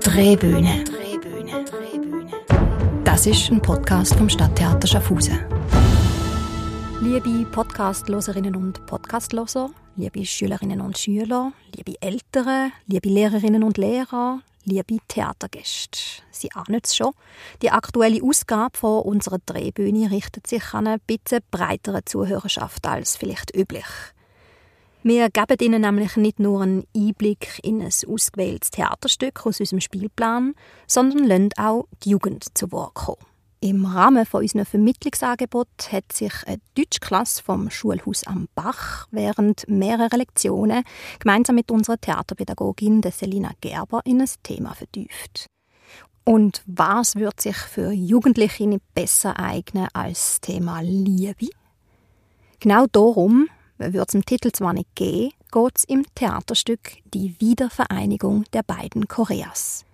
Drehbühne. Das ist ein Podcast vom Stadttheater Schaffhausen. Liebe Podcastloserinnen und Podcastloser, liebe Schülerinnen und Schüler, liebe Eltern, liebe Lehrerinnen und Lehrer, liebe Theatergäste. Sie ahnen es schon. Die aktuelle Ausgabe von unserer Drehbühne richtet sich an eine bisschen breitere Zuhörerschaft als vielleicht üblich. Wir geben Ihnen nämlich nicht nur einen Einblick in ein ausgewähltes Theaterstück aus unserem Spielplan, sondern lassen auch die Jugend zu Wort kommen. Im Rahmen von unserem Vermittlungsangebot hat sich eine Deutschklasse vom Schulhaus am Bach während mehrerer Lektionen gemeinsam mit unserer Theaterpädagogin Selina Gerber in ein Thema vertieft. Und was wird sich für Jugendliche nicht besser eignen als das Thema Liebe? Genau darum, wird es im Titel zwar nicht gehen, geht es im Theaterstück Die Wiedervereinigung der beiden Koreas.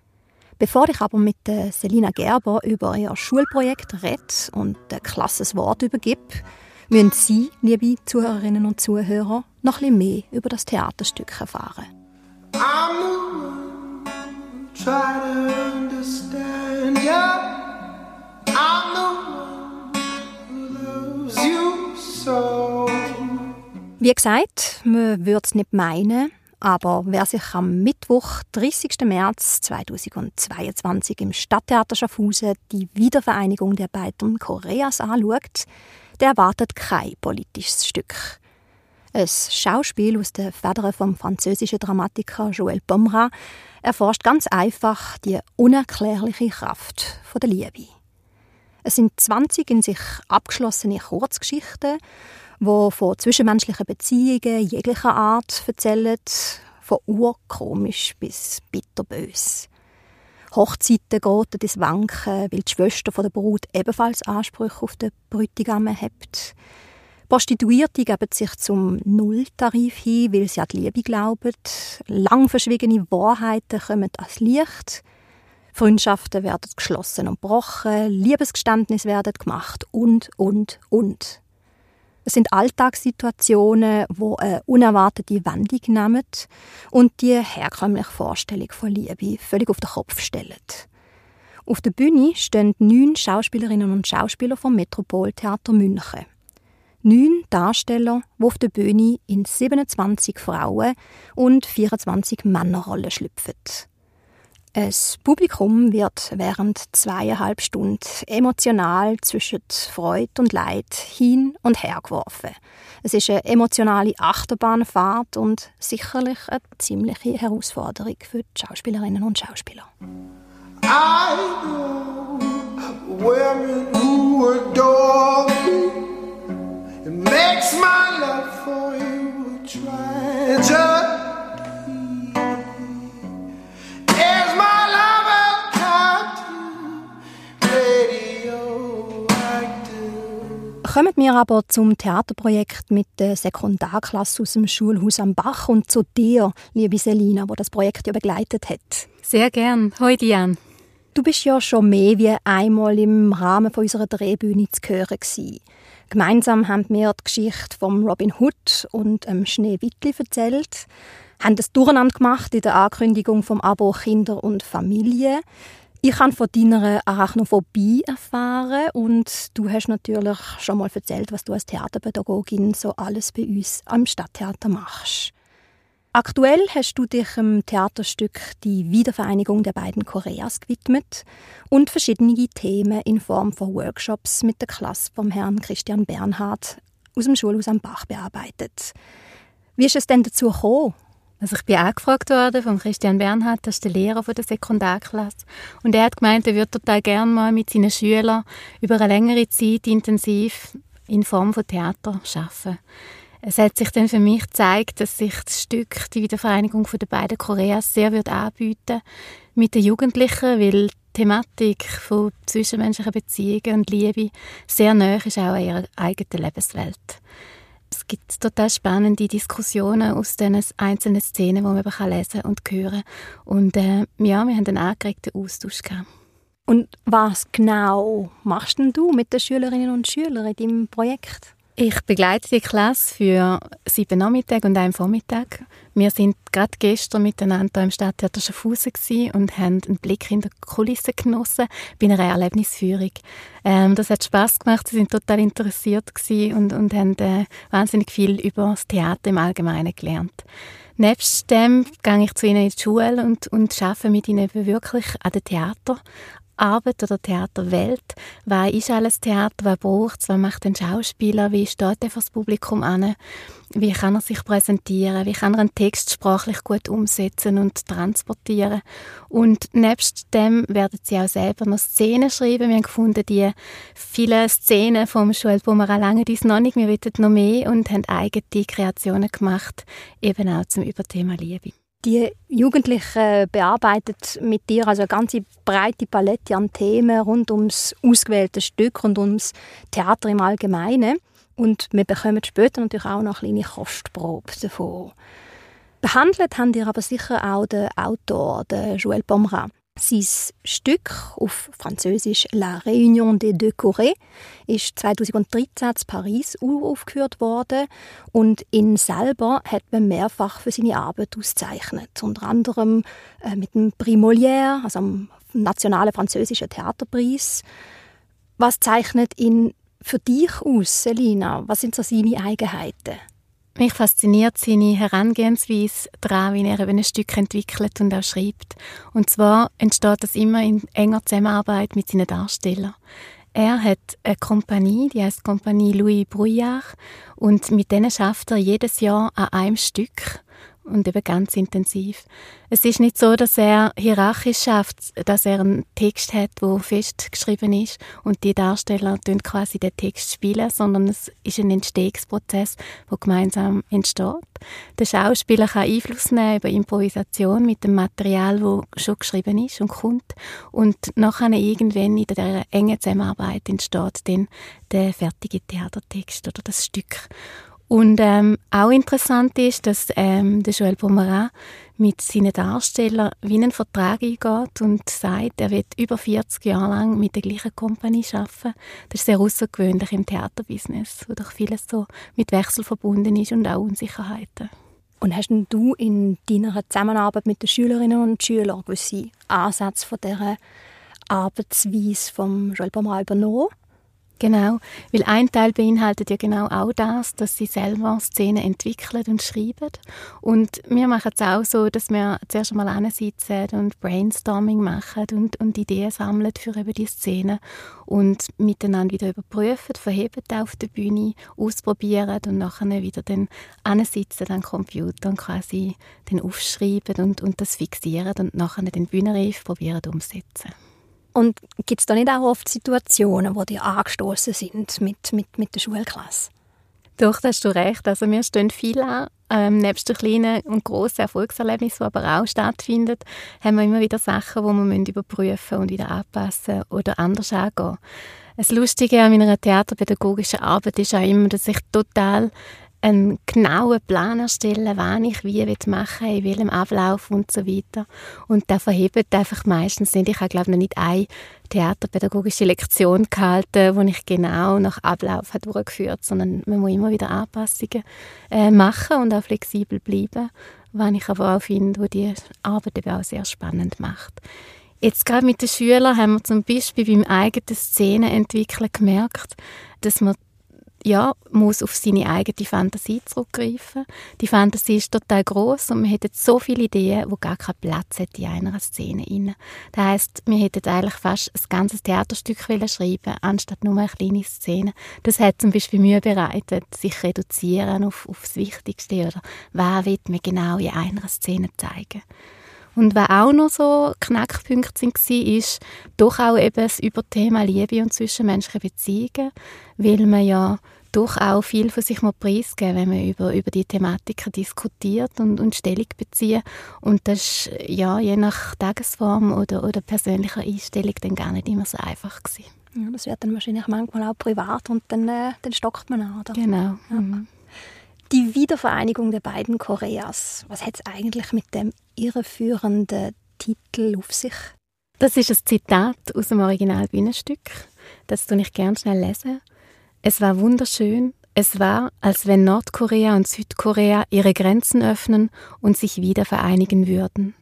Bevor ich aber mit Selina Gerber über ihr Schulprojekt rede und ein klasses Wort übergebe, müssen Sie, liebe Zuhörerinnen und Zuhörer, noch ein bisschen mehr über das Theaterstück erfahren. I'm try to understand you. I'm the one who loves you so. Wie gesagt, man würde es nicht meinen, aber wer sich am Mittwoch, 30. März 2022 im Stadttheater Schaffhausen die Wiedervereinigung der beiden Koreas anschaut, der erwartet kein politisches Stück. Ein Schauspiel aus den Federn vom französischen Dramatiker Joël Pomra erforscht ganz einfach die unerklärliche Kraft der Liebe. Es sind 20 in sich abgeschlossene Kurzgeschichten wo von zwischenmenschlichen Beziehungen jeglicher Art erzählen, von urkomisch bis bitterbös. Hochzeiten geraten ins Wanken, weil die Schwester der Brut ebenfalls Ansprüche auf den Bräutigam hat. Prostituierte geben sich zum Nulltarif hin, weil sie an die Liebe glauben. Lang verschwiegene Wahrheiten kommen ans Licht. Freundschaften werden geschlossen und gebrochen, Liebesgeständnisse werden gemacht und, und, und. Es sind Alltagssituationen, wo eine unerwartete Wendung nehmen und die herkömmliche Vorstellung von Liebe völlig auf den Kopf stellen. Auf der Bühne stehen neun Schauspielerinnen und Schauspieler vom Metropoltheater München. Neun Darsteller, die auf der Bühne in 27 Frauen und 24 Männerrollen schlüpfen. Das Publikum wird während zweieinhalb Stunden emotional zwischen Freude und Leid hin und her geworfen. Es ist eine emotionale Achterbahnfahrt und sicherlich eine ziemliche Herausforderung für die Schauspielerinnen und Schauspieler. It makes my love for you a tragedy. Kommen wir aber zum Theaterprojekt mit der Sekundarklasse aus dem Schulhaus am Bach und zu dir, liebe Selina, wo das Projekt ja begleitet hat. Sehr gern. Hoi Diane. Du bist ja schon mehr wie einmal im Rahmen unserer Drehbühne zu hören gewesen. Gemeinsam haben wir die Geschichte von Robin Hood und dem Schneewittli erzählt, haben das Durcheinander gemacht in der Ankündigung vom Abo Kinder und Familie. Ich habe von deiner Arachnophobie erfahren und du hast natürlich schon mal erzählt, was du als Theaterpädagogin so alles bei uns am Stadttheater machst. Aktuell hast du dich im Theaterstück Die Wiedervereinigung der beiden Koreas gewidmet und verschiedene Themen in Form von Workshops mit der Klasse vom Herrn Christian Bernhard aus dem Schulhaus am Bach bearbeitet. Wie ist es denn dazu gekommen? Also ich bin angefragt worden von Christian Bernhard, das ist der Lehrer der Sekundarklasse. Und er hat gemeint, er würde total gerne mal mit seinen Schülern über eine längere Zeit intensiv in Form von Theater arbeiten. Es hat sich dann für mich gezeigt, dass sich das Stück die Wiedervereinigung der beiden Koreas sehr wird anbieten mit den Jugendlichen, weil die Thematik von zwischenmenschlichen Beziehungen und Liebe sehr nah ist auch an ihrer eigenen Lebenswelt. Es gibt total spannende Diskussionen aus den einzelnen Szenen, die man eben lesen und hören. Und äh, ja, wir haben einen angeregten Austausch gehabt. Und was genau machst denn du mit den Schülerinnen und Schülern in deinem Projekt? Ich begleite die Klasse für sieben Nachmittage und einen Vormittag. Wir sind gerade gestern miteinander im Stadttheater Schaffhausen und haben einen Blick in die Kulissen genossen bei einer Erlebnisführung. Ähm, das hat Spaß gemacht. Sie sind total interessiert und, und haben äh, wahnsinnig viel über das Theater im Allgemeinen gelernt. Nebst dem gehe ich zu ihnen in die Schule und, und arbeite mit ihnen wirklich an dem Theater, Arbeit oder Theaterwelt. Was ist alles Theater? Was braucht es? Was macht ein Schauspieler? Wie steht er für das Publikum an? Wie kann er sich präsentieren? Wie kann er einen Text sprachlich gut umsetzen und transportieren? Und nebst dem werden sie auch selber noch Szenen schreiben. Wir haben gefunden, die vielen Szenen vom Bumeran lange uns noch nicht. Wir wollen noch mehr und haben eigene Kreationen gemacht, eben auch zum Überthema Liebe die Jugendlichen bearbeitet mit dir also eine ganze breite Palette an Themen rund ums ausgewählte Stück und ums Theater im Allgemeinen. Und wir bekommen später natürlich auch noch eine kleine Kostprobe davon. Behandelt haben ihr aber sicher auch den Autor, den Joël Pomerat. Sein Stück auf Französisch La Réunion des deux Corées ist 2013 in Paris aufgeführt worden und ihn selber hat man mehrfach für seine Arbeit ausgezeichnet. Unter anderem äh, mit dem Prix Molière, also dem nationalen französischen Theaterpreis. Was zeichnet ihn für dich aus, Selina? Was sind so seine Eigenheiten? Mich fasziniert seine Herangehensweise daran, wie er ein Stück entwickelt und auch schreibt. Und zwar entsteht das immer in enger Zusammenarbeit mit seinen Darstellern. Er hat eine Kompanie, die heißt Kompanie Louis Brouillard, und mit denen schafft er jedes Jahr an einem Stück und eben ganz intensiv. Es ist nicht so, dass er hierarchisch schafft, dass er einen Text hat, der festgeschrieben ist und die Darsteller tun quasi den Text spielen, sondern es ist ein Entstehungsprozess, der gemeinsam entsteht. Der Schauspieler kann Einfluss nehmen über Improvisation mit dem Material, das schon geschrieben ist und kommt und nachher irgendwann in der engen Zusammenarbeit entsteht dann der fertige Theatertext oder das Stück. Und ähm, auch interessant ist, dass ähm, der Joël Pomerat mit seinen Darstellern wie einen Vertrag eingeht und sagt, er wird über 40 Jahre lang mit der gleichen Kompanie arbeiten. Das ist sehr außergewöhnlich im Theaterbusiness, wo doch vieles so mit Wechsel verbunden ist und auch Unsicherheiten. Und hast du in deiner Zusammenarbeit mit den Schülerinnen und Schülern gewisse Ansätze von dieser Arbeitsweise vom Joël Pomerat übernommen? Genau, weil ein Teil beinhaltet ja genau auch das, dass sie selber Szenen entwickeln und schreiben. Und wir machen es auch so, dass wir zuerst einmal sitzen und Brainstorming machen und, und Ideen sammeln für eben die Szenen und miteinander wieder überprüfen, verheben auf der Bühne, ausprobieren und nachher wieder dann sitzen am Computer und quasi dann aufschreiben und, und das fixieren und nachher den Bühnenreif probieren umsetzen. Und gibt es da nicht auch oft Situationen, wo die angestoßen sind mit, mit, mit der Schulklasse? Doch, da hast du recht. Also wir stehen viel an. Ähm, nebst den kleinen und grossen Erfolgserlebnissen, die aber auch stattfinden, haben wir immer wieder Sachen, die wir überprüfen und wieder anpassen oder anders angehen. Das Lustige an meiner theaterpädagogischen Arbeit ist auch immer, dass ich total einen genauen Plan erstellen, wann ich wie machen will, in welchem Ablauf und so weiter. Und da verhebt einfach meistens nicht. Ich habe, glaube ich, noch nicht eine theaterpädagogische Lektion gehalten, wo ich genau nach Ablauf habe durchgeführt sondern man muss immer wieder Anpassungen äh, machen und auch flexibel bleiben, was ich aber auch finde, wo die Arbeit eben auch sehr spannend macht. Jetzt gerade mit den Schülern haben wir zum Beispiel beim eigenen Szenenentwickeln gemerkt, dass man ja, muss auf seine eigene Fantasie zurückgreifen. Die Fantasie ist total groß und man hätte so viele Ideen, wo gar keinen Platz hat in einer Szene inne. Das heißt, wir hätten eigentlich fast ein ganzes Theaterstück schreiben, anstatt nur eine kleine Szene. Das hat zum Beispiel Mühe bereitet, sich reduzieren auf, auf das Wichtigste oder was will man genau in einer Szene zeigen. Und was auch noch so Knackpunkte waren, ist doch auch eben das Überthema Liebe und zwischenmenschliche Beziehungen, weil man ja doch auch viel von sich mal preisgeben, wenn man über, über die Thematiken diskutiert und, und Stellung bezieht. Und das ist ja, je nach Tagesform oder, oder persönlicher Einstellung dann gar nicht immer so einfach gewesen. Ja, das wird dann wahrscheinlich manchmal auch privat und dann, äh, dann stockt man an. Oder? Genau. Ja. Mhm. Die Wiedervereinigung der beiden Koreas, was hat es eigentlich mit dem irreführenden Titel auf sich? Das ist ein Zitat aus dem Originalbühnenstück. Das tue ich gerne schnell lesen. Es war wunderschön, Es war, als wenn Nordkorea und Südkorea ihre Grenzen öffnen und sich wieder vereinigen würden.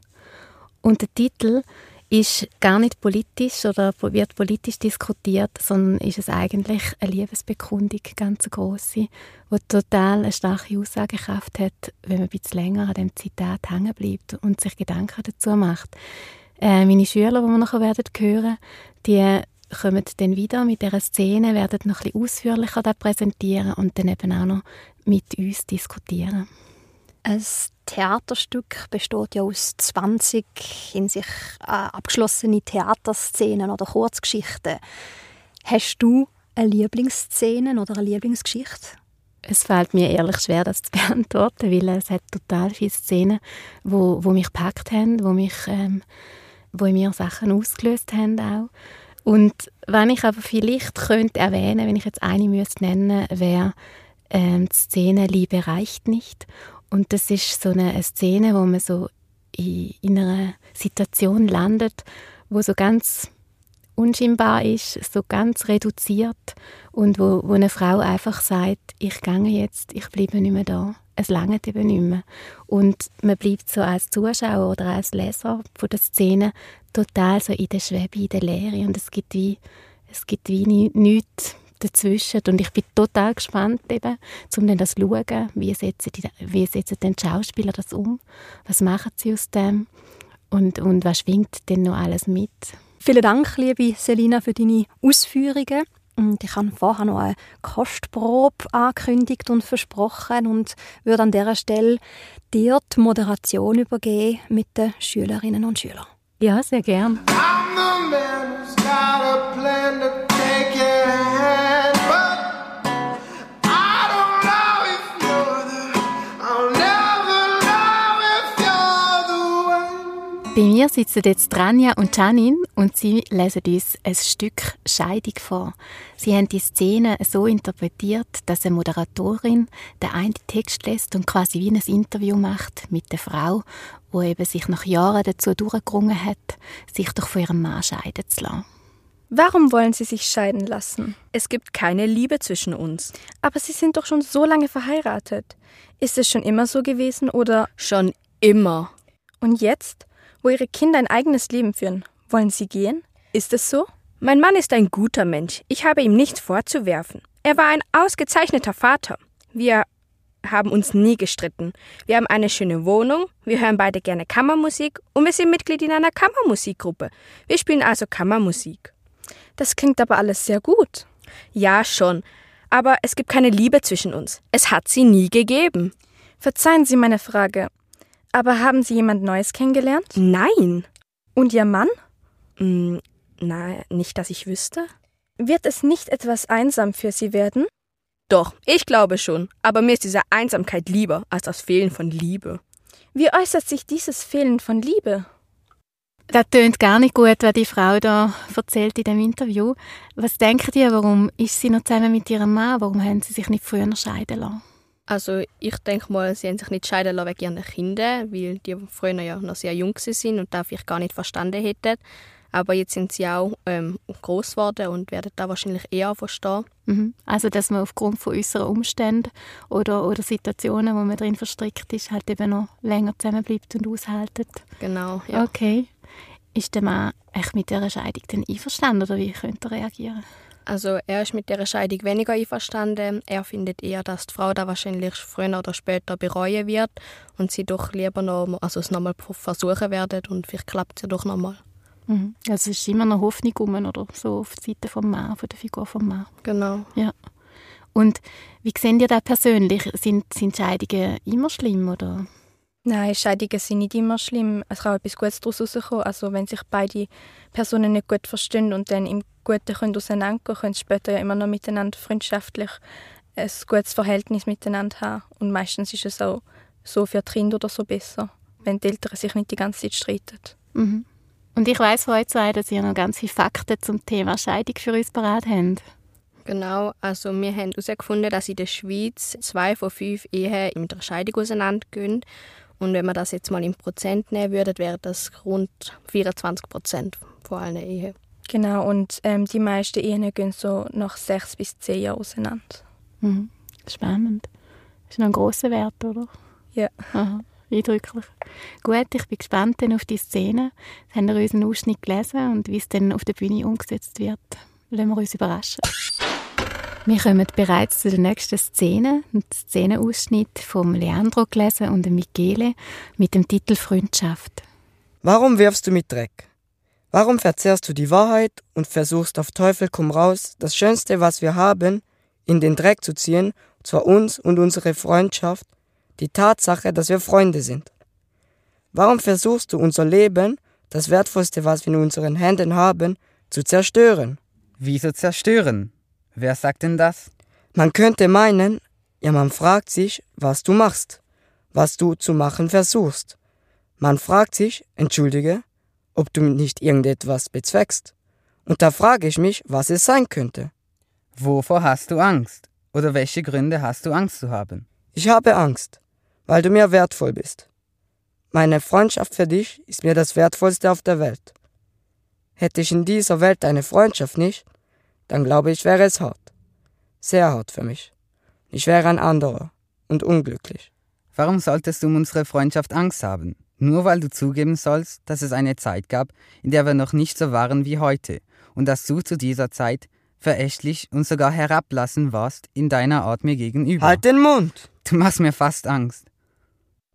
Und der Titel ist gar nicht politisch oder wird politisch diskutiert, sondern ist es eigentlich eine Liebesbekundung, ganz große, die total eine starke Aussagekraft hat, wenn man ein bisschen länger an dem Zitat hängen bleibt und sich Gedanken dazu macht. Äh, meine Schüler, die wir nachher werden hören, die kommen dann wieder mit dieser Szene, werden noch ein bisschen ausführlicher präsentieren und dann eben auch noch mit uns diskutieren. Ein Theaterstück besteht ja aus 20 in sich äh, abgeschlossene Theaterszenen oder Kurzgeschichten. Hast du eine Lieblingsszene oder eine Lieblingsgeschichte? Es fällt mir ehrlich schwer, das zu beantworten, weil es hat total viele Szenen, wo, wo mich gepackt haben, wo mich, ähm, wo in mir Sachen ausgelöst haben auch. Und wenn ich aber vielleicht könnte erwähnen, wenn ich jetzt eine müsste nennen, wäre ähm, die Szene Liebe reicht nicht und das ist so eine, eine Szene, wo man so in, in einer Situation landet, wo so ganz unscheinbar ist, so ganz reduziert und wo, wo eine Frau einfach sagt, ich gehe jetzt, ich bleibe nicht mehr da. Es langt eben nicht mehr. Und man bleibt so als Zuschauer oder als Leser von der Szene total so in der Schwebe, in der Leere und es gibt wie, es gibt wie nichts dazwischen. Und ich bin total gespannt, eben, um dann das zu schauen, wie setzen, die, wie setzen denn die Schauspieler das um, was machen sie aus dem und, und was schwingt denn noch alles mit. Vielen Dank, liebe Selina, für deine Ausführungen. Und ich habe vorher noch eine Kostprobe angekündigt und versprochen und würde an dieser Stelle dir die Moderation übergeben mit den Schülerinnen und Schülern. Ja, sehr gern. Bei mir sitzen jetzt Rania und Janin und sie lesen uns ein Stück Scheidung vor. Sie haben die Szene so interpretiert, dass eine Moderatorin den einen Text lässt und quasi wie ein Interview macht mit der Frau, wo eben sich nach Jahren dazu durchgerungen hat, sich doch von ihrem Mann scheiden zu lassen. Warum wollen Sie sich scheiden lassen? Es gibt keine Liebe zwischen uns. Aber Sie sind doch schon so lange verheiratet. Ist es schon immer so gewesen oder? Schon immer. Und jetzt? Wo ihre Kinder ein eigenes Leben führen. Wollen sie gehen? Ist es so? Mein Mann ist ein guter Mensch. Ich habe ihm nichts vorzuwerfen. Er war ein ausgezeichneter Vater. Wir haben uns nie gestritten. Wir haben eine schöne Wohnung, wir hören beide gerne Kammermusik und wir sind Mitglied in einer Kammermusikgruppe. Wir spielen also Kammermusik. Das klingt aber alles sehr gut. Ja, schon. Aber es gibt keine Liebe zwischen uns. Es hat sie nie gegeben. Verzeihen Sie meine Frage. Aber haben Sie jemand Neues kennengelernt? Nein. Und Ihr Mann? Mm, na, nicht, dass ich wüsste. Wird es nicht etwas einsam für Sie werden? Doch, ich glaube schon. Aber mir ist diese Einsamkeit lieber als das Fehlen von Liebe. Wie äußert sich dieses Fehlen von Liebe? Das tönt gar nicht gut, was die Frau da erzählt in dem Interview. Was denken die, warum ist sie noch zusammen mit ihrem Mann? Warum haben sie sich nicht früher scheiden lassen? Also ich denke mal, sie haben sich nicht scheiden lassen wegen ihren Kindern, weil die früher ja noch sehr jung sind und das vielleicht gar nicht verstanden hätten. Aber jetzt sind sie auch ähm, groß geworden und werden da wahrscheinlich eher verstehen. Mhm. Also dass man aufgrund von äußeren Umständen oder, oder Situationen, wo man drin verstrickt ist, halt eben noch länger zusammenbleibt und aushaltet. Genau, ja. Okay. Ist der Mann echt mit dieser Scheidung denn einverstanden oder wie könnte er reagieren? Also er ist mit der Scheidung weniger einverstanden. Er findet eher, dass die Frau da wahrscheinlich früher oder später bereuen wird und sie doch lieber noch, also es nochmal versuchen werden und vielleicht klappt es ja doch nochmal. Mhm. Also es ist immer noch Hoffnung um, oder so auf die Seite vom Mann, von der Figur vom Mann. Genau. Ja. Und wie sehen ihr das persönlich? Sind, sind Scheidungen immer schlimm oder? Nein, Scheidungen sind nicht immer schlimm. Es kann auch etwas Gutes daraus rauskommen. Also wenn sich beide Personen nicht gut verstehen und dann im Guten können auseinandergehen, können sie später ja immer noch miteinander freundschaftlich ein gutes Verhältnis miteinander haben. Und meistens ist es auch so für die Kinder oder so besser, wenn die Eltern sich nicht die ganze Zeit streiten. Mhm. Und ich weiß von euch zwei, dass ihr noch ganz viele Fakten zum Thema Scheidung für uns parat habt. Genau, also wir haben herausgefunden, dass in der Schweiz zwei von fünf Ehen mit der Scheidung auseinandergehen. Und wenn man das jetzt mal in Prozent nehmen würde, wäre das rund 24 Prozent von allen Ehen. Genau, und ähm, die meisten Ehen gehen so nach sechs bis zehn Jahren auseinander. Mhm. Spannend. Das ist noch ein grosser Wert, oder? Ja. Aha, eindrücklich. Gut, ich bin gespannt dann auf die Szene. Jetzt haben wir unseren Ausschnitt gelesen und wie es dann auf der Bühne umgesetzt wird, lassen wir uns überraschen. Wir kommen bereits zu der nächsten Szene, einen Szenenausschnitt von Leandro gelesen und Michele mit dem Titel Freundschaft. Warum wirfst du mit Dreck? Warum verzehrst du die Wahrheit und versuchst auf Teufel komm raus, das Schönste, was wir haben, in den Dreck zu ziehen, zwar uns und unsere Freundschaft, die Tatsache, dass wir Freunde sind? Warum versuchst du unser Leben, das Wertvollste, was wir in unseren Händen haben, zu zerstören? Wieso zerstören? Wer sagt denn das? Man könnte meinen, ja man fragt sich, was du machst, was du zu machen versuchst. Man fragt sich, entschuldige, ob du nicht irgendetwas bezweckst. Und da frage ich mich, was es sein könnte. Wovor hast du Angst? Oder welche Gründe hast du Angst zu haben? Ich habe Angst, weil du mir wertvoll bist. Meine Freundschaft für dich ist mir das Wertvollste auf der Welt. Hätte ich in dieser Welt eine Freundschaft nicht, dann glaube ich, wäre es hart. Sehr hart für mich. Ich wäre ein anderer und unglücklich. Warum solltest du um unsere Freundschaft Angst haben? Nur weil du zugeben sollst, dass es eine Zeit gab, in der wir noch nicht so waren wie heute und dass du zu dieser Zeit verächtlich und sogar herablassen warst in deiner Art mir gegenüber. Halt den Mund! Du machst mir fast Angst.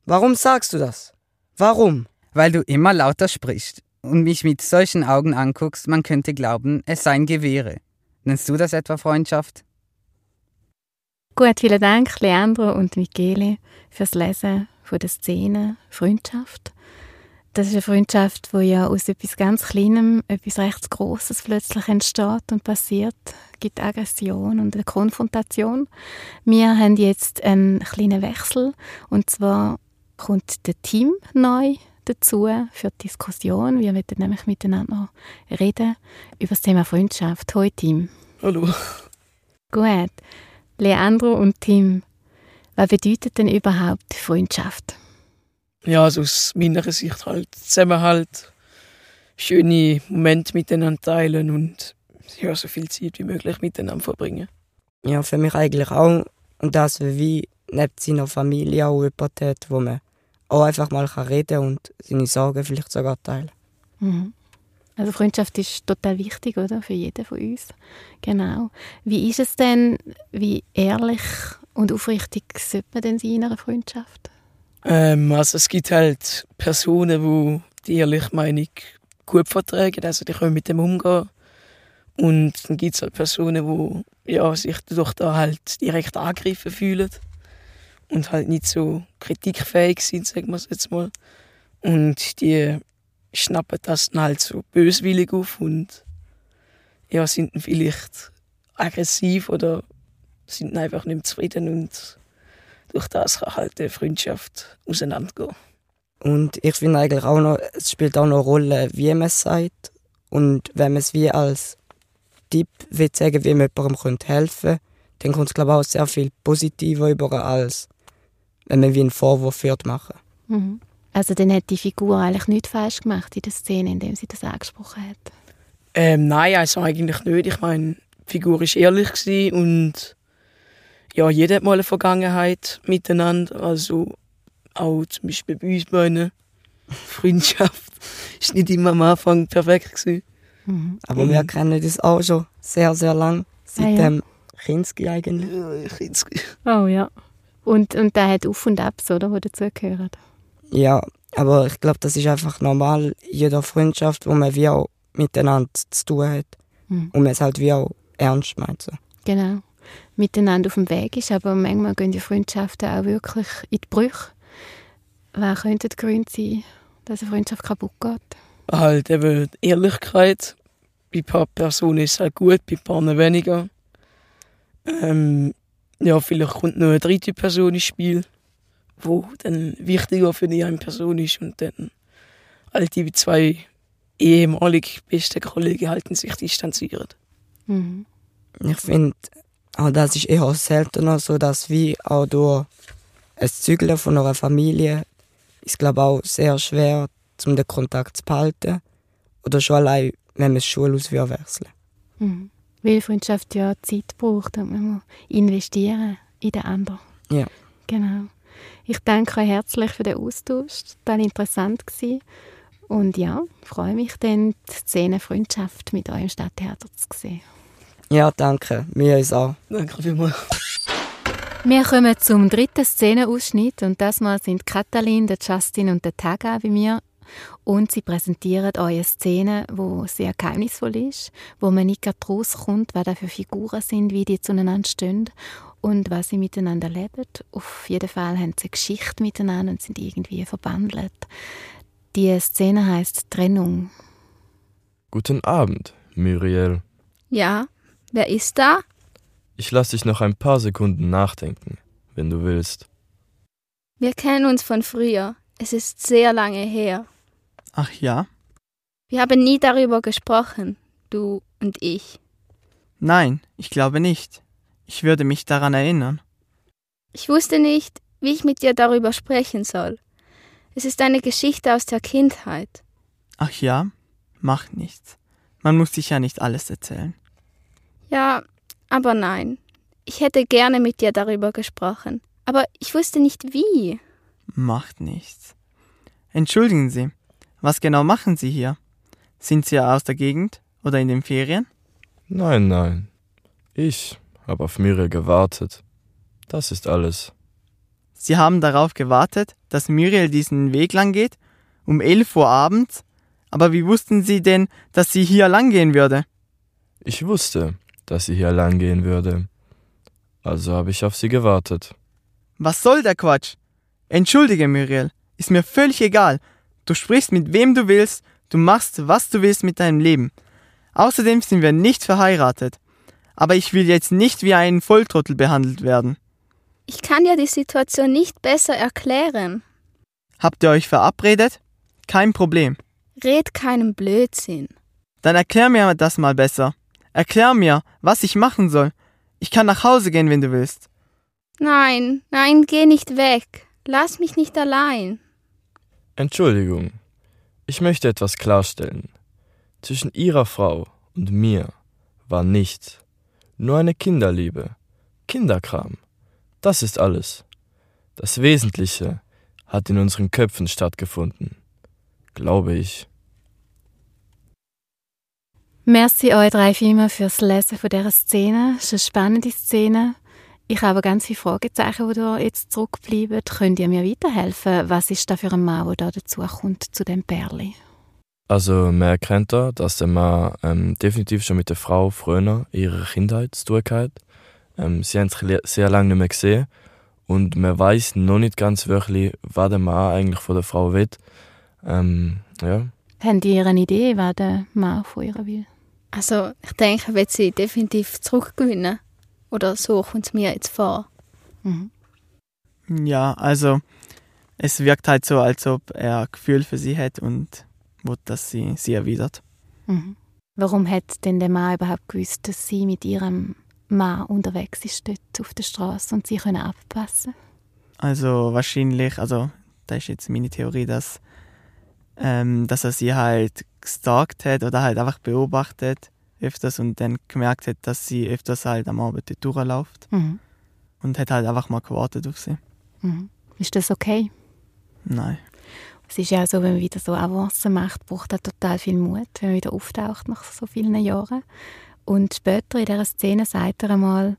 Warum sagst du das? Warum? Weil du immer lauter sprichst und mich mit solchen Augen anguckst, man könnte glauben, es seien Gewehre. Nennst du das etwa Freundschaft? Gut, vielen Dank, Leandro und Michele, fürs Lesen von der Szene Freundschaft. Das ist eine Freundschaft, wo ja aus etwas ganz Kleinem etwas recht Großes plötzlich entsteht und passiert. Es gibt Aggression und eine Konfrontation. Wir haben jetzt einen kleinen Wechsel und zwar kommt der Team neu dazu für die Diskussion. Wir werden nämlich miteinander reden über das Thema Freundschaft. Hallo Tim. Hallo. Gut. Leandro und Tim, was bedeutet denn überhaupt Freundschaft? Ja, also aus meiner Sicht halt Zusammenhalt, schöne Momente miteinander teilen und ja, so viel Zeit wie möglich miteinander verbringen. Ja, für mich eigentlich auch. Und das wie neben seiner Familie auch jemand hat, wo man auch einfach mal reden und seine Sorgen vielleicht sogar teilen. Mhm. Also Freundschaft ist total wichtig, oder? Für jeden von uns. Genau. Wie ist es denn, wie ehrlich und aufrichtig sollte man denn sein in einer Freundschaft? Ähm, also es gibt halt Personen, die die ehrliche Meinung gut vertragen, also die können mit dem umgehen. Und dann gibt es halt Personen, die ja, sich dadurch da halt direkt angegriffen fühlen und halt nicht so kritikfähig sind, sagen wir es jetzt mal. Und die schnappen das dann halt so böswillig auf und ja, sind dann vielleicht aggressiv oder sind dann einfach nicht mehr zufrieden und durch das kann halt die Freundschaft auseinandergehen. Und ich finde eigentlich auch noch, es spielt auch noch eine Rolle, wie man es sagt und wenn man es wie als Tipp will sagen, wie man jemandem helfen könnte, dann kommt es glaube ich auch sehr viel positiver über als wenn man wie einen Vorwurf wird machen. Mhm. Also dann hat die Figur eigentlich nichts falsch gemacht in der Szene, in der sie das angesprochen hat? Ähm, nein, also eigentlich nicht. Ich meine, die Figur war ehrlich und ja, jeder hat mal eine Vergangenheit miteinander. Also auch zum Beispiel bei uns beiden. Freundschaft ist nicht immer am Anfang perfekt gewesen. Mhm. Aber mhm. wir kennen das auch schon sehr, sehr lang. Seit ah, ja. dem Kinski eigentlich. Ja, Kinski. Oh ja. Und, und der hat Auf- und Abs, oder, die dazugehören. Ja, aber ich glaube, das ist einfach normal in jeder Freundschaft, wo man wie auch miteinander zu tun hat. Mhm. Und man es halt wie auch ernst meint. So. Genau. Miteinander auf dem Weg ist, aber manchmal gehen die Freundschaften auch wirklich in die Brüche. Was könnte der Grund sein, dass eine Freundschaft kaputt geht? Halt eben die Ehrlichkeit. Bei ein paar Personen ist es halt gut, bei ein paar weniger. Ähm, ja, vielleicht kommt noch eine dritte Person ins Spiel, wo dann wichtiger für die eine Person ist und dann all die zwei ehemalig besten Kollegen halten sich distanziert. Mhm. Ich finde, auch das ist eher seltener so, dass wie auch durch ein Zügeln von einer Familie ist glaube auch sehr schwer, um den Kontakt zu behalten oder schon allein, wenn man das Schulhaus wechseln mhm. Weil Freundschaft ja Zeit braucht und man muss investieren in den anderen. Ja. Genau. Ich danke euch herzlich für den Austausch. Total interessant gewesen. Und ja, freue mich dann, die Szene Freundschaft mit eurem Stadttheater zu sehen. Ja, danke. Mir ist auch. Danke vielmals. Wir kommen zum dritten Szenenausschnitt und das Mal sind Katalin, der Justin und der Taga bei mir und sie präsentieren euch eine Szene, die sehr geheimnisvoll ist, wo man nicht gerade rauskommt, was da für Figuren sind, wie die zueinander stehen und was sie miteinander leben. Auf jeden Fall haben sie eine Geschichte miteinander und sind irgendwie verbandelt. Die Szene heißt Trennung. Guten Abend, Muriel. Ja, wer ist da? Ich lasse dich noch ein paar Sekunden nachdenken, wenn du willst. Wir kennen uns von früher. Es ist sehr lange her. Ach ja? Wir haben nie darüber gesprochen, du und ich. Nein, ich glaube nicht. Ich würde mich daran erinnern. Ich wusste nicht, wie ich mit dir darüber sprechen soll. Es ist eine Geschichte aus der Kindheit. Ach ja? Macht nichts. Man muss sich ja nicht alles erzählen. Ja, aber nein. Ich hätte gerne mit dir darüber gesprochen. Aber ich wusste nicht wie. Macht nichts. Entschuldigen Sie, was genau machen Sie hier? Sind Sie aus der Gegend oder in den Ferien? Nein, nein. Ich habe auf Muriel gewartet. Das ist alles. Sie haben darauf gewartet, dass Muriel diesen Weg lang geht? Um elf Uhr abends? Aber wie wussten Sie denn, dass sie hier lang gehen würde? Ich wusste, dass sie hier lang gehen würde. Also habe ich auf sie gewartet. Was soll der Quatsch? Entschuldige, Muriel, ist mir völlig egal. Du sprichst mit wem du willst, du machst, was du willst mit deinem Leben. Außerdem sind wir nicht verheiratet. Aber ich will jetzt nicht wie ein Volltrottel behandelt werden. Ich kann dir die Situation nicht besser erklären. Habt ihr euch verabredet? Kein Problem. Red keinen Blödsinn. Dann erklär mir das mal besser. Erklär mir, was ich machen soll. Ich kann nach Hause gehen, wenn du willst. Nein, nein, geh nicht weg. Lass mich nicht allein. Entschuldigung. Ich möchte etwas klarstellen. Zwischen Ihrer Frau und mir war nichts. Nur eine Kinderliebe. Kinderkram. Das ist alles. Das Wesentliche hat in unseren Köpfen stattgefunden. Glaube ich. Merci euch drei Filme fürs Lesen von dieser Szene. Es ist eine spannende Szene. Ich habe ganz viele Fragezeichen, die da jetzt zurückbleiben. Könnt ihr mir weiterhelfen? Was ist da für ein Mann, der da dazu kommt, zu dem Perli? Also man erkennt da, dass der Mann ähm, definitiv schon mit der Frau früher in ihrer Kindheit zu tun hat. Ähm, sie haben sich sehr lange nicht mehr gesehen und man weiß noch nicht ganz wirklich, was der Mann eigentlich von der Frau will. Ähm, ja. Haben die eine Idee, was der Mann von ihr will? Also, ich denke, wird sie definitiv zurückgewinnen. Oder so kommt es mir jetzt vor. Mhm. Ja, also es wirkt halt so, als ob er Gefühl für sie hat und will, dass sie sie erwidert. Mhm. Warum hat denn der Mann überhaupt gewusst, dass sie mit ihrem Mann unterwegs ist dort auf der Straße und sie können abpassen? Also wahrscheinlich, also da ist jetzt meine Theorie, dass, ähm, dass er sie halt gestalkt hat oder halt einfach beobachtet öfters und dann gemerkt hat, dass sie öfters halt am Abend dort durchläuft. Mhm. Und hat halt einfach mal gewartet auf sie. Mhm. Ist das okay? Nein. Es ist ja so, wenn man wieder so Avancen macht, braucht das total viel Mut, wenn man wieder auftaucht nach so vielen Jahren. Und später in dieser Szene sagt er einmal,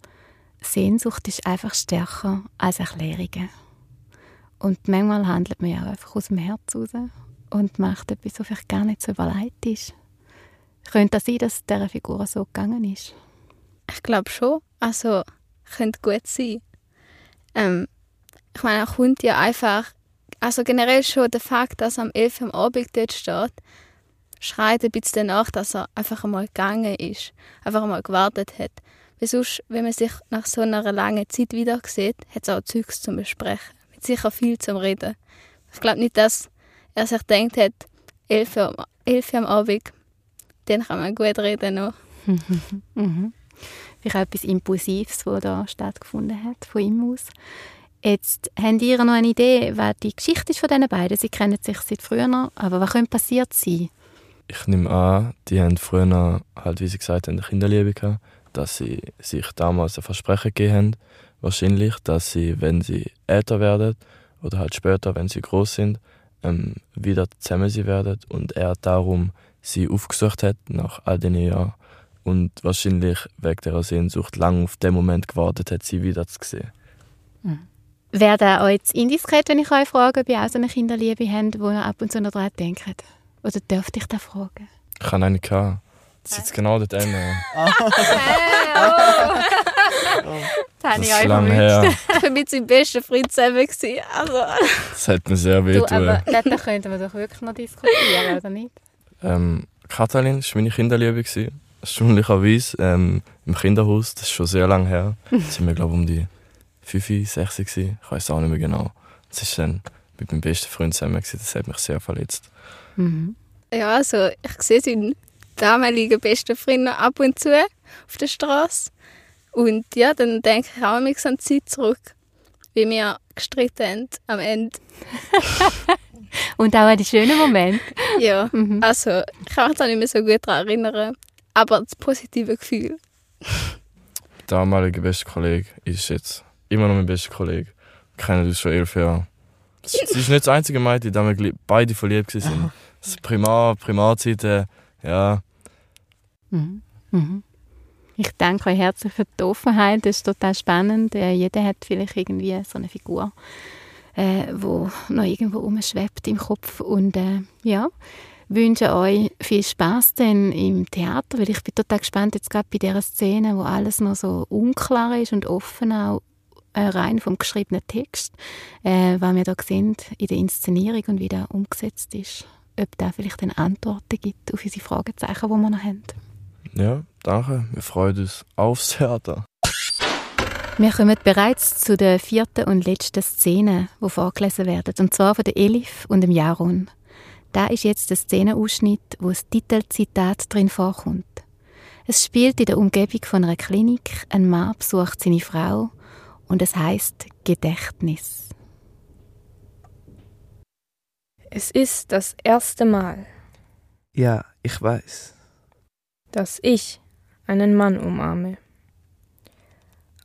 Sehnsucht ist einfach stärker als Erklärungen. Und manchmal handelt man ja einfach aus dem Herz raus und macht etwas, was vielleicht gar nicht so überlegt ist. Könnte das sein, dass dieser Figur so gegangen ist? Ich glaube schon. Also, könnte gut sein. Ähm, ich meine, er kommt ja einfach, also generell schon der Fakt, dass er am 11 am Abend dort steht, schreit ein bisschen danach, dass er einfach einmal gegangen ist, einfach einmal gewartet hat. Weil sonst, wenn man sich nach so einer langen Zeit wieder sieht, hat es auch Zeugs zum Besprechen. Mit sicher viel zum Reden. Ich glaube nicht, dass er sich gedacht hat, 11 Uhr, 11 Uhr am Abend, dann kann man gut reden noch. mhm. Vielleicht etwas Impulsives, was da stattgefunden hat, von ihm aus. Jetzt habt ihr noch eine Idee, was die Geschichte ist von diesen beiden? Sie kennen sich seit früher, aber was könnte passiert sein? Ich nehme an, die haben früher, halt, wie sie gesagt haben, eine Kinderliebe gehabt, dass sie sich damals ein Versprechen gegeben haben, wahrscheinlich, dass sie, wenn sie älter werden oder halt später, wenn sie groß sind, ähm, wieder zusammen sie werden und er darum sie aufgesucht hat nach all den Jahren und wahrscheinlich wegen der Sehnsucht lange auf den Moment gewartet hat, sie wieder zu sehen. Mhm. Wäre das euch jetzt indiskret, wenn ich euch frage, ob ihr auch so eine Kinderliebe habt, wo ihr ab und zu noch dran denkt? Oder dürfte ich das fragen? Ich habe eine gehabt. Das ist jetzt genau dort Ende. Das habe ich euch lang her. Ich war mit seinem besten Freund zusammen. Also. Das hat mir sehr weh du, aber da könnten wir doch wirklich noch diskutieren, oder nicht? Ähm, Katalin war meine Kinderliebe. Erstaunlicherweise ähm, im Kinderhaus. Das ist schon sehr lange her. Da sind wir, glaube ich, um die 5, 6 gewesen. Ich weiß auch nicht mehr genau. Das ist dann mit meinem besten Freund zusammen. Gewesen. Das hat mich sehr verletzt. Mhm. Ja, also ich sehe seinen damaligen besten Freund noch ab und zu auf der Straße. Und ja, dann denke ich auch an die Zeit zurück, wie wir gestritten haben am Ende. und auch an die schönen Momente. Ja, mhm. also ich kann mich da nicht mehr so gut daran erinnern, aber das positive Gefühl. Der damalige beste Kollege ist jetzt immer noch mein bester Kollege. Wir kennen uns schon elf Jahre. Sie ist nicht das einzige Mal, in dem wir beide verliebt waren. Das Primar, Primarzeiten, ja. Mhm. Mhm. Ich danke euch herzlich für die Offenheit. Das ist total spannend. Äh, jeder hat vielleicht irgendwie so eine Figur, äh, wo noch irgendwo umschwebt im Kopf. Und äh, ja, wünsche euch viel Spaß denn im Theater, weil ich bin total gespannt jetzt gerade bei dieser Szene, wo alles noch so unklar ist und offen auch äh, rein vom geschriebenen Text, äh, was wir da sehen in der Inszenierung und wie das umgesetzt ist. Ob da vielleicht eine Antworten gibt auf unsere Fragezeichen, die wir noch haben. Ja, danke. Wir freuen uns aufs Theater. Wir kommen bereits zu der vierten und letzten Szene, die vorgelesen werden, und zwar von der Elif und dem Jaron. Da ist jetzt der Szenenausschnitt, wo das Titelzitat drin vorkommt. Es spielt in der Umgebung von einer Klinik. Ein Mann besucht seine Frau und es heißt Gedächtnis. Es ist das erste Mal. Ja, ich weiß dass ich einen Mann umarme.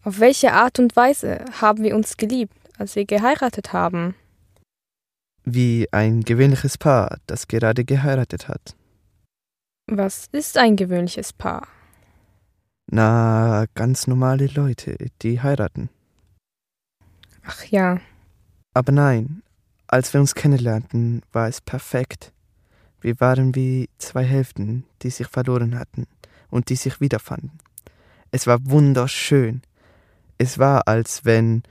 Auf welche Art und Weise haben wir uns geliebt, als wir geheiratet haben? Wie ein gewöhnliches Paar, das gerade geheiratet hat. Was ist ein gewöhnliches Paar? Na, ganz normale Leute, die heiraten. Ach ja. Aber nein, als wir uns kennenlernten, war es perfekt. Wir waren wie zwei Hälften, die sich verloren hatten und die sich wiederfanden. Es war wunderschön. Es war, als wenn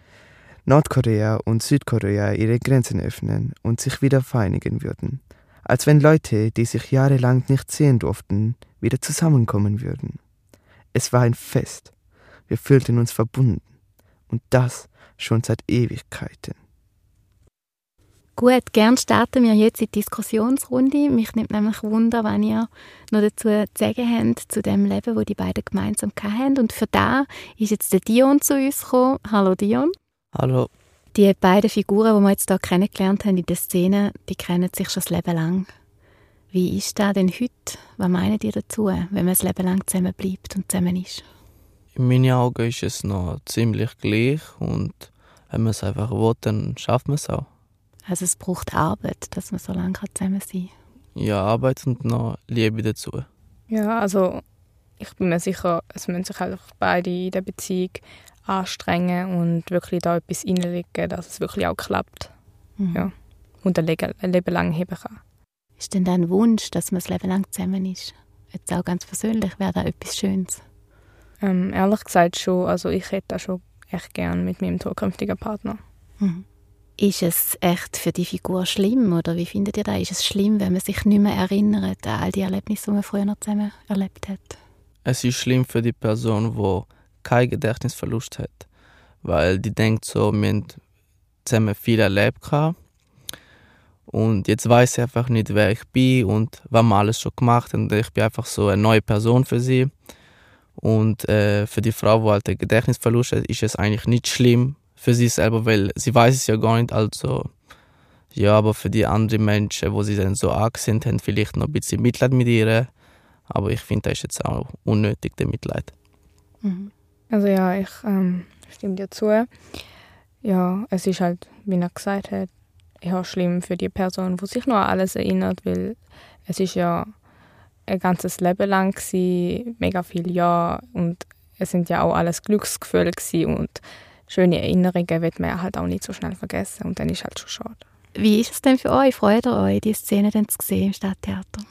Nordkorea und Südkorea ihre Grenzen öffnen und sich wieder vereinigen würden. Als wenn Leute, die sich jahrelang nicht sehen durften, wieder zusammenkommen würden. Es war ein Fest. Wir fühlten uns verbunden. Und das schon seit Ewigkeiten. Gut, gern starten wir jetzt in die Diskussionsrunde. Mich nimmt nämlich Wunder, wenn ihr noch dazu zu sagen habt, zu dem Leben, wo die beiden gemeinsam hatten. Und für da ist jetzt der Dion zu uns gekommen. Hallo Dion. Hallo. Die beiden Figuren, die wir jetzt hier kennengelernt haben in der Szene, die kennen sich schon das Leben lang. Wie ist das denn heute? Was meinen ihr dazu, wenn man das Leben lang zusammen bleibt und zusammen ist? In meinen Augen ist es noch ziemlich gleich und wenn man es einfach will, dann schafft man es auch. Also es braucht Arbeit, dass man so lange zusammen sein kann. Ja, Arbeit und noch Liebe dazu. Ja, also ich bin mir sicher, es müssen sich einfach beide in der Beziehung anstrengen und wirklich da etwas reinlegen, dass es wirklich auch klappt. Mhm. Ja. Und ein Leben, ein Leben lang heben kann. Ist denn dein Wunsch, dass man das Leben lang zusammen ist? Jetzt auch ganz persönlich, wäre das etwas Schönes? Ähm, ehrlich gesagt schon. Also ich hätte das schon echt gern mit meinem zukünftigen Partner. Mhm. Ist es echt für die Figur schlimm oder wie findet ihr das? Ist es schlimm, wenn man sich nicht mehr erinnert an all die Erlebnisse, die man früher noch zusammen erlebt hat? Es ist schlimm für die Person, die keinen Gedächtnisverlust hat, weil die denkt so, wir haben zusammen viel erlebt und jetzt weiß sie einfach nicht, wer ich bin und was wir alles schon gemacht haben. Und ich bin einfach so eine neue Person für sie. Und äh, für die Frau, die halt einen Gedächtnisverlust hat, ist es eigentlich nicht schlimm, für sie selber, weil sie weiß es ja gar nicht, also ja, aber für die anderen Menschen, wo sie dann so arg sind, haben vielleicht noch ein bisschen Mitleid mit ihr, aber ich finde, das ist jetzt auch unnötig, der Mitleid. Mhm. Also ja, ich ähm, stimme dir zu. Ja, es ist halt, wie er gesagt hat, eher schlimm für die Person, die sich noch an alles erinnert, weil es ist ja ein ganzes Leben lang gewesen, mega viele Jahre und es sind ja auch alles Glücksgefühle und schöne Erinnerungen wird man halt auch nicht so schnell vergessen und dann ist halt schon schade. Wie ist es denn für euch? Freut ihr euch, die Szene dann zu sehen im Stadttheater?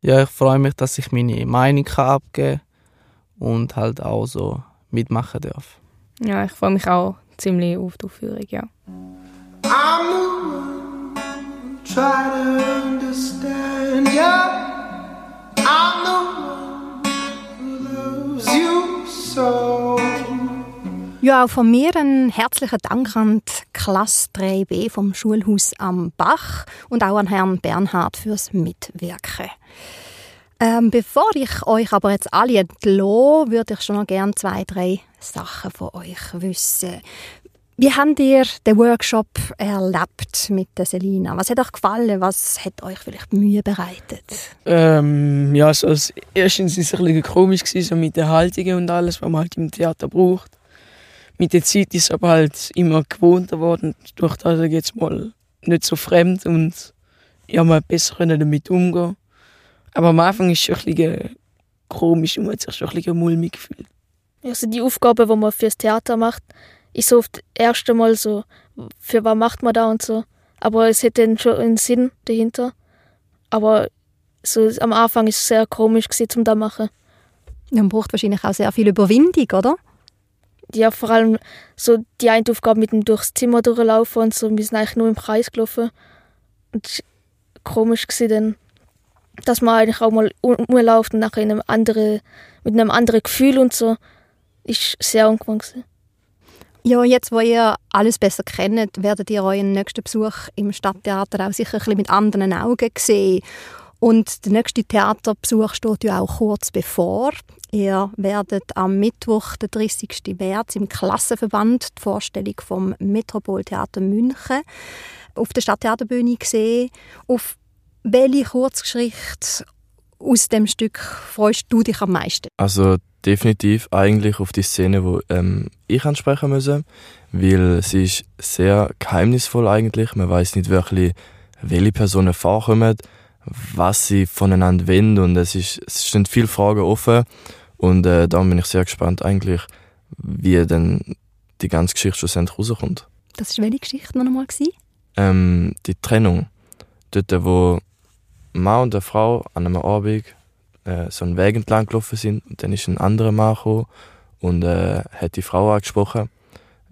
Ja, ich freue mich, dass ich meine Meinung abgeben kann und halt auch so mitmachen darf. Ja, ich freue mich auch ziemlich auf die Aufführung, ja. I'm the try to understand you. I'm the one who loves you so. Ja, auch von mir einen herzlichen Dank an die Klasse 3b vom Schulhaus am Bach und auch an Herrn Bernhard fürs Mitwirken. Ähm, bevor ich euch aber jetzt alle entlasse, würde ich schon noch gerne zwei, drei Sachen von euch wissen. Wie habt ihr den Workshop erlebt mit der Selina? Was hat euch gefallen? Was hat euch vielleicht Mühe bereitet? Ähm, ja, also als erstens war es ein bisschen komisch so mit den Haltungen und alles, was man halt im Theater braucht. Mit der Zeit ist es aber halt immer gewohnter geworden. Durch das jetzt mal nicht so fremd und ja, man besser damit umgehen aber am Anfang ist es schon ein bisschen komisch und man hat sich schon ein bisschen mulmig gefühlt. Also die Aufgabe, die man fürs Theater macht, ist so oft das erste Mal so, für was macht man da und so. Aber es hätte dann schon einen Sinn dahinter. Aber so am Anfang ist es sehr komisch gewesen, zum da machen. Man braucht wahrscheinlich auch sehr viel Überwindung, oder? Ja, vor allem so die eine Aufgabe mit dem durchs Zimmer durchlaufen und so, wir sind eigentlich nur im Kreis gelaufen. Und komisch gewesen dann dass man eigentlich auch mal umläuft und nachher in einem anderen, mit einem anderen Gefühl und so, ist sehr angenehm Ja, jetzt, wo ihr alles besser kennt, werdet ihr euren nächsten Besuch im Stadttheater auch sicher ein bisschen mit anderen Augen sehen. Und der nächste Theaterbesuch steht ja auch kurz bevor. Ihr werdet am Mittwoch, den 30. März, im Klassenverband die Vorstellung vom Metropoltheater München auf der Stadttheaterbühne sehen. Auf welche Kurzgeschichte aus dem Stück freust du dich am meisten? Also definitiv eigentlich auf die Szene, wo ähm, ich ansprechen müsse, weil sie ist sehr geheimnisvoll eigentlich. Man weiß nicht wirklich, welche Personen vorkommen, was sie voneinander wollen und es, ist, es stehen viele Fragen offen und äh, da bin ich sehr gespannt eigentlich, wie dann die ganze Geschichte schlussendlich rauskommt. Das war welche Geschichte noch einmal? Ähm, die Trennung. Dort, wo Mann und eine Frau an einem Abend äh, so einen Weg entlang gelaufen sind und dann ist ein anderer Mann gekommen und äh, hat die Frau angesprochen.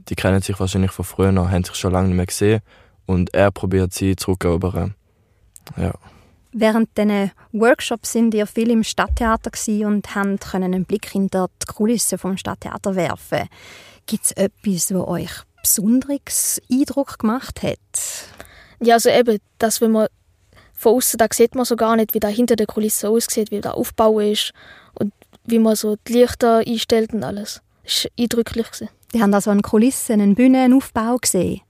Die kennen sich wahrscheinlich von früher noch, haben sich schon lange nicht mehr gesehen und er probiert sie zurückzuerobern. Ja. Während diesen Workshops sind ihr viel im Stadttheater und haben einen Blick hinter die Kulissen vom Stadttheater werfen. Gibt es etwas, was euch besonders Eindruck gemacht hat? Ja, also eben, dass wenn man von außen da sieht man so gar nicht, wie da hinter der Kulisse aussieht, wie der Aufbau ist und wie man so die Lichter einstellt und alles. Das war eindrücklich. Die haben also eine Kulisse, eine Bühne, einen Aufbau gesehen?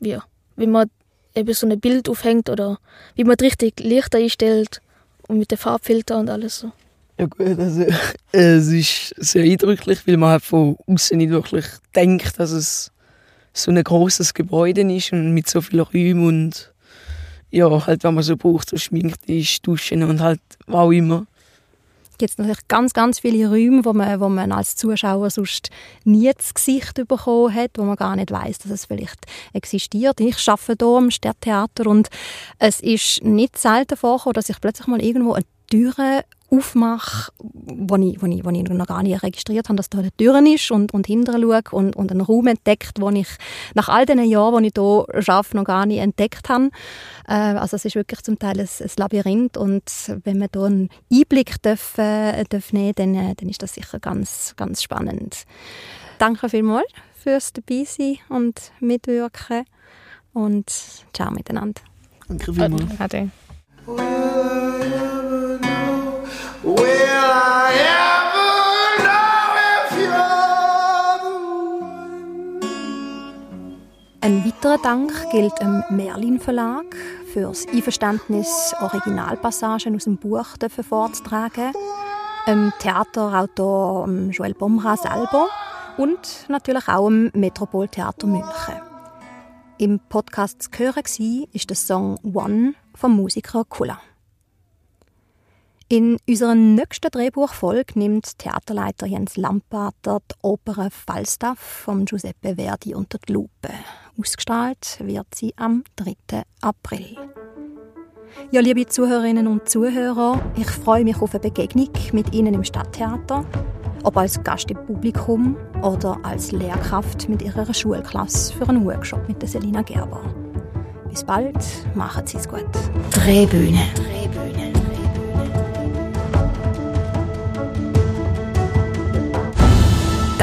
Ja, wie man eben so ein Bild aufhängt oder wie man richtig Lichter einstellt und mit den Farbfiltern und alles so. Ja gut, also es ist sehr eindrücklich, weil man halt von außen nicht wirklich denkt, dass es so ein großes Gebäude ist und mit so vielen Räumen und ja, halt, wenn man so braucht, so schminkt ist, duschen und halt, was auch immer. Gibt natürlich ganz, ganz viele Räume, wo man, wo man als Zuschauer sonst nie das Gesicht bekommen hat, wo man gar nicht weiß, dass es vielleicht existiert. Ich arbeite hier am Stadttheater und es ist nicht selten vorgekommen, dass ich plötzlich mal irgendwo eine Tür aufmache, wo ich, wo, ich, wo ich noch gar nicht registriert habe, dass da eine Tür ist und, und hinterher schaue und, und einen Raum entdeckt, den ich nach all den Jahren, die ich hier arbeite, noch gar nicht entdeckt habe. Äh, also es ist wirklich zum Teil ein, ein Labyrinth und wenn man hier einen Einblick darf, äh, darf nehmen dann, äh, dann ist das sicher ganz, ganz spannend. Danke vielmals fürs Dabeisein und Mitwirken und ciao miteinander. Danke vielmals. Ade. Ein weiterer Dank gilt dem Merlin Verlag für das Einverständnis, Originalpassagen aus dem Buch vorzutragen, dem Theaterautor Joel Bomra selber Und natürlich auch im Metropoltheater München. Im Podcast zu hören war, der Song One vom Musiker Kula. In unserer nächsten Drehbuchfolge nimmt Theaterleiter Jens Lampater die Oper Falstaff von Giuseppe Verdi unter die Lupe. Ausgestrahlt wird sie am 3. April. Ja, liebe Zuhörerinnen und Zuhörer, ich freue mich auf eine Begegnung mit Ihnen im Stadttheater, ob als Gast im Publikum oder als Lehrkraft mit Ihrer Schulklasse für einen Workshop mit der Selina Gerber. Bis bald, machen Sie es gut. Drehbühne. Drehbühne.